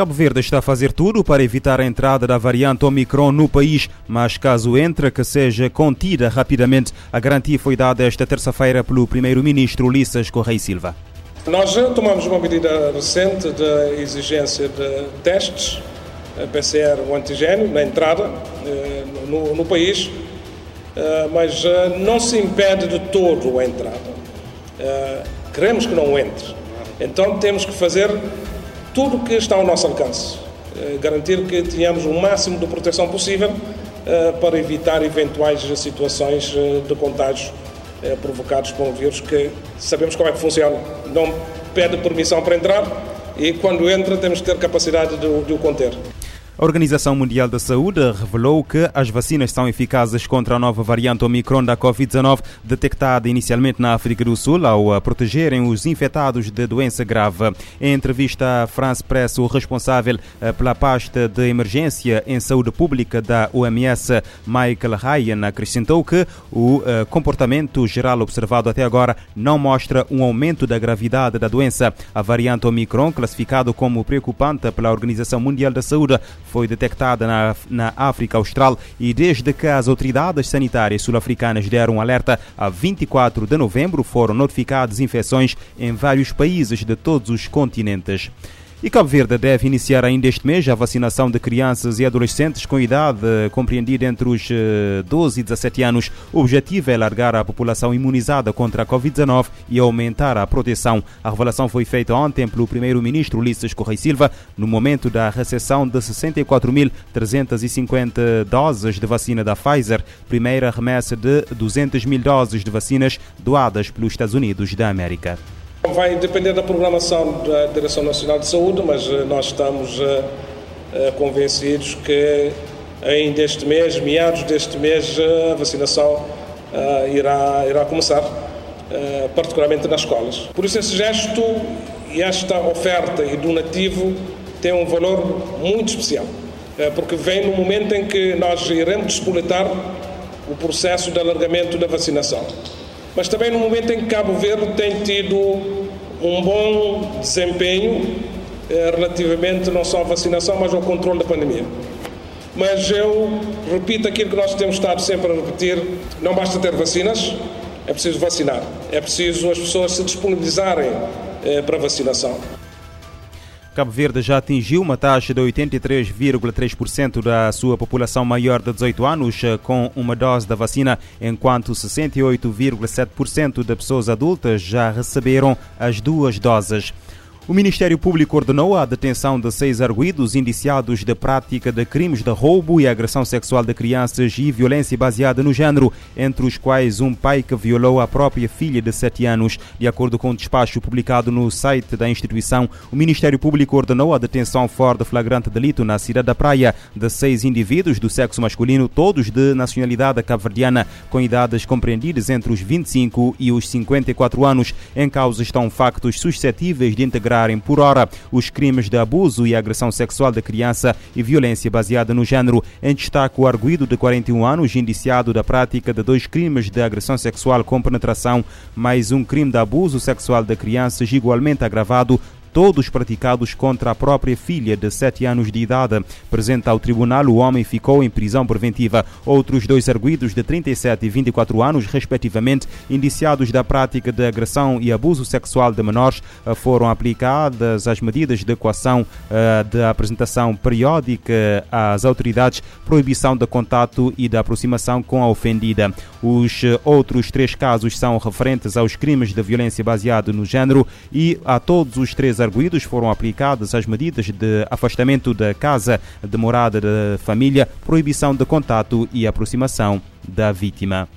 Cabo Verde está a fazer tudo para evitar a entrada da variante Omicron no país, mas caso entre, que seja contida rapidamente. A garantia foi dada esta terça-feira pelo primeiro-ministro Ulisses Correia Silva. Nós tomamos uma medida recente de exigência de testes PCR ou antigênio na entrada eh, no, no país, eh, mas eh, não se impede de todo a entrada. Queremos que não entre. Então temos que fazer tudo o que está ao nosso alcance. Eh, garantir que tenhamos o máximo de proteção possível eh, para evitar eventuais situações eh, de contágio provocados por um vírus que sabemos como é que funciona. Não pede permissão para entrar e quando entra temos que ter capacidade de, de o conter. A Organização Mundial da Saúde revelou que as vacinas são eficazes contra a nova variante Omicron da Covid-19, detectada inicialmente na África do Sul, ao protegerem os infectados de doença grave. Em entrevista à France Press, o responsável eh, pela pasta de emergência em saúde pública da OMS, Michael Ryan, acrescentou que o eh, comportamento geral observado até agora não mostra um aumento da gravidade da doença. A variante Omicron, classificado como preocupante pela Organização Mundial da Saúde, foi detectada na, na África Austral e desde que as autoridades sanitárias sul-africanas deram alerta, a 24 de novembro foram notificadas infecções em vários países de todos os continentes. E Cabo Verde deve iniciar ainda este mês a vacinação de crianças e adolescentes com idade compreendida entre os 12 eh, e 17 anos. O objetivo é alargar a população imunizada contra a Covid-19 e aumentar a proteção. A revelação foi feita ontem pelo primeiro-ministro Ulisses Correia Silva no momento da recepção de 64.350 doses de vacina da Pfizer, primeira remessa de 200 mil doses de vacinas doadas pelos Estados Unidos da América. Vai depender da programação da Direção Nacional de Saúde, mas eh, nós estamos uh, uh, convencidos que ainda este mês, meados deste mês, a vacinação irá, irá começar, particularmente nas escolas. Por isso esse gesto e esta oferta e donativo tem um valor muito especial, porque vem no momento em que nós iremos despoletar o processo de alargamento da vacinação mas também no momento em que Cabo Verde tem tido um bom desempenho eh, relativamente não só à vacinação, mas ao controle da pandemia. Mas eu repito aquilo que nós temos estado sempre a repetir: não basta ter vacinas, é preciso vacinar, é preciso as pessoas se disponibilizarem eh, para a vacinação. Cabo Verde já atingiu uma taxa de 83,3% da sua população maior de 18 anos eh, com uma dose da vacina, enquanto 68,7% de pessoas adultas já receberam as duas doses. O Ministério Público ordenou a detenção de seis arguídos indiciados de prática de crimes de roubo e agressão sexual de crianças e violência baseada no género, entre os quais um pai que violou a própria filha de sete anos. De acordo com o um despacho publicado no site da instituição, o Ministério Público ordenou a detenção fora de flagrante delito na cidade da Praia de seis indivíduos do sexo masculino, todos de nacionalidade cabo-verdiana, com idades compreendidas entre os 25 e os 54 anos. Em causa estão factos suscetíveis de integrar por hora os crimes de abuso e agressão sexual da criança e violência baseada no género. Em destaque, o arguído de 41 anos, indiciado da prática de dois crimes de agressão sexual com penetração, mais um crime de abuso sexual de crianças igualmente agravado todos praticados contra a própria filha de 7 anos de idade. Presente ao tribunal, o homem ficou em prisão preventiva. Outros dois arguídos de 37 e 24 anos, respectivamente, indiciados da prática de agressão e abuso sexual de menores, eh, foram aplicadas as medidas de equação eh, de apresentação periódica às autoridades, proibição de contato e da aproximação com a ofendida. Os eh, outros três casos são referentes aos crimes de violência baseada no género e a todos os três arguídos foram aplicadas as medidas de afastamento da casa de morada da família, proibição de contato e aproximação da vítima.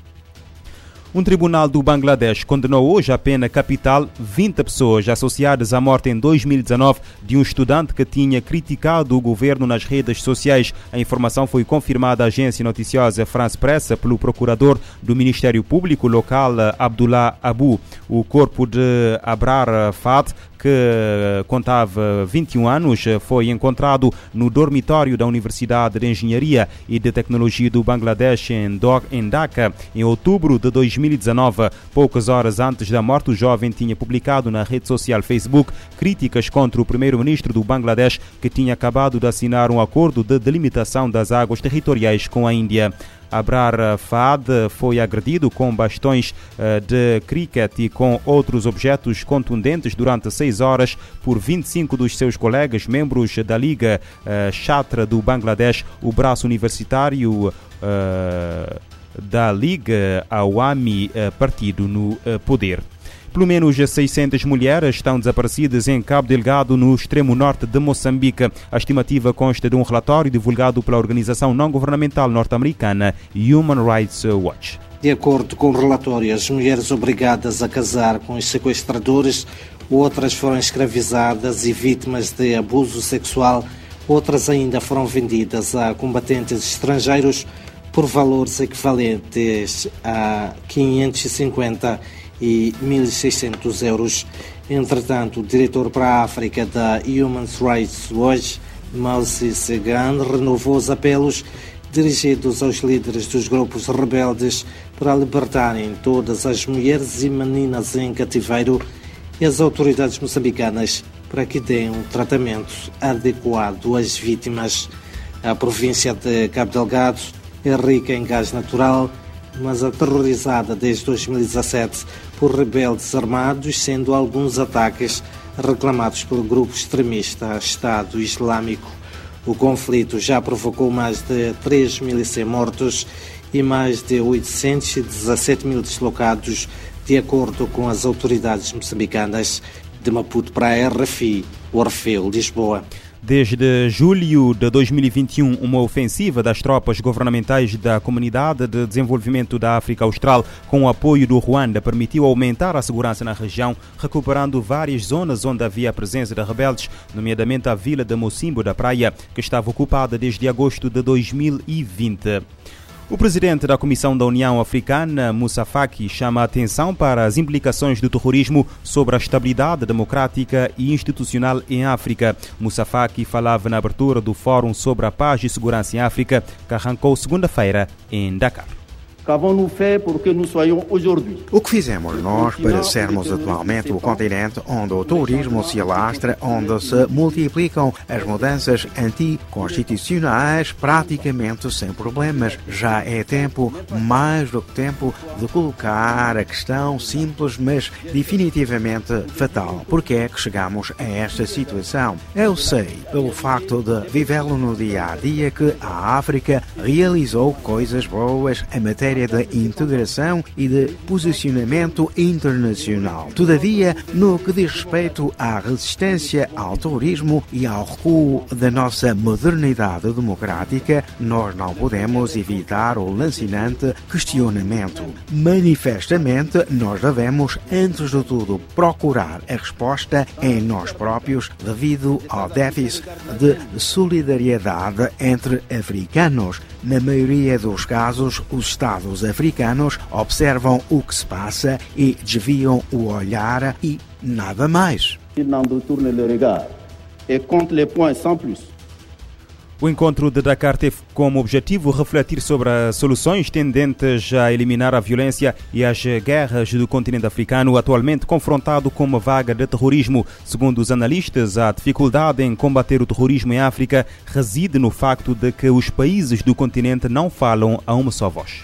Um tribunal do Bangladesh condenou hoje a pena capital 20 pessoas associadas à morte em 2019 de um estudante que tinha criticado o governo nas redes sociais. A informação foi confirmada à agência noticiosa France Press pelo procurador do Ministério Público local, Abdullah Abu. O corpo de Abrar Fat que contava 21 anos, foi encontrado no dormitório da Universidade de Engenharia e de Tecnologia do Bangladesh em Dhaka em outubro de 2019. Poucas horas antes da morte, o jovem tinha publicado na rede social Facebook críticas contra o primeiro-ministro do Bangladesh que tinha acabado de assinar um acordo de delimitação das águas territoriais com a Índia. Abrar Fad foi agredido com bastões eh, de cricket e com outros objetos contundentes durante seis horas por 25 dos seus colegas, membros da Liga Chatra eh, do Bangladesh, o braço universitário eh, da Liga Awami Partido no poder. Pelo menos 600 mulheres estão desaparecidas em Cabo Delgado, no extremo norte de Moçambique. A estimativa consta de um relatório divulgado pela organização não-governamental norte-americana Human Rights Watch. De acordo com o relatório, as mulheres obrigadas a casar com os sequestradores, outras foram escravizadas e vítimas de abuso sexual, outras ainda foram vendidas a combatentes estrangeiros por valores equivalentes a 550 e 1.600 euros. Entretanto, o diretor para a África da Human Rights Watch, Malsi Segan, renovou os apelos dirigidos aos líderes dos grupos rebeldes para libertarem todas as mulheres e meninas em cativeiro e as autoridades moçambicanas para que deem um tratamento adequado às vítimas. A província de Cabo Delgado é rica em gás natural mas aterrorizada desde 2017 por rebeldes armados, sendo alguns ataques reclamados pelo grupo extremista Estado Islâmico. O conflito já provocou mais de 3.100 mortos e mais de 817 mil deslocados, de acordo com as autoridades moçambicanas. De Maputo para a RFI, Orfeu, Lisboa. Desde julho de 2021, uma ofensiva das tropas governamentais da Comunidade de Desenvolvimento da África Austral, com o apoio do Ruanda, permitiu aumentar a segurança na região, recuperando várias zonas onde havia a presença de rebeldes, nomeadamente a vila de Mocimbo da Praia, que estava ocupada desde agosto de 2020. O presidente da Comissão da União Africana, Moussa Faki, chama a atenção para as implicações do terrorismo sobre a estabilidade democrática e institucional em África. Moussa Faki falava na abertura do Fórum sobre a Paz e Segurança em África, que arrancou segunda-feira em Dakar. O que fizemos nós para sermos atualmente o continente onde o turismo se alastra, onde se multiplicam as mudanças anticonstitucionais praticamente sem problemas? Já é tempo, mais do que tempo, de colocar a questão simples, mas definitivamente fatal. Por que é que chegamos a esta situação? Eu sei, pelo facto de vivê-lo no dia a dia, que a África realizou coisas boas em matéria matéria de integração e de posicionamento internacional. Todavia, no que diz respeito à resistência ao terrorismo e ao recuo da nossa modernidade democrática, nós não podemos evitar o lancinante questionamento. Manifestamente, nós devemos, antes de tudo, procurar a resposta em nós próprios devido ao déficit de solidariedade entre africanos. Na maioria dos casos, os Estados Estados africanos observam o que se passa e desviam o olhar e nada mais. O encontro de Dakar teve como objetivo refletir sobre as soluções tendentes a eliminar a violência e as guerras do continente africano, atualmente confrontado com uma vaga de terrorismo. Segundo os analistas, a dificuldade em combater o terrorismo em África reside no facto de que os países do continente não falam a uma só voz.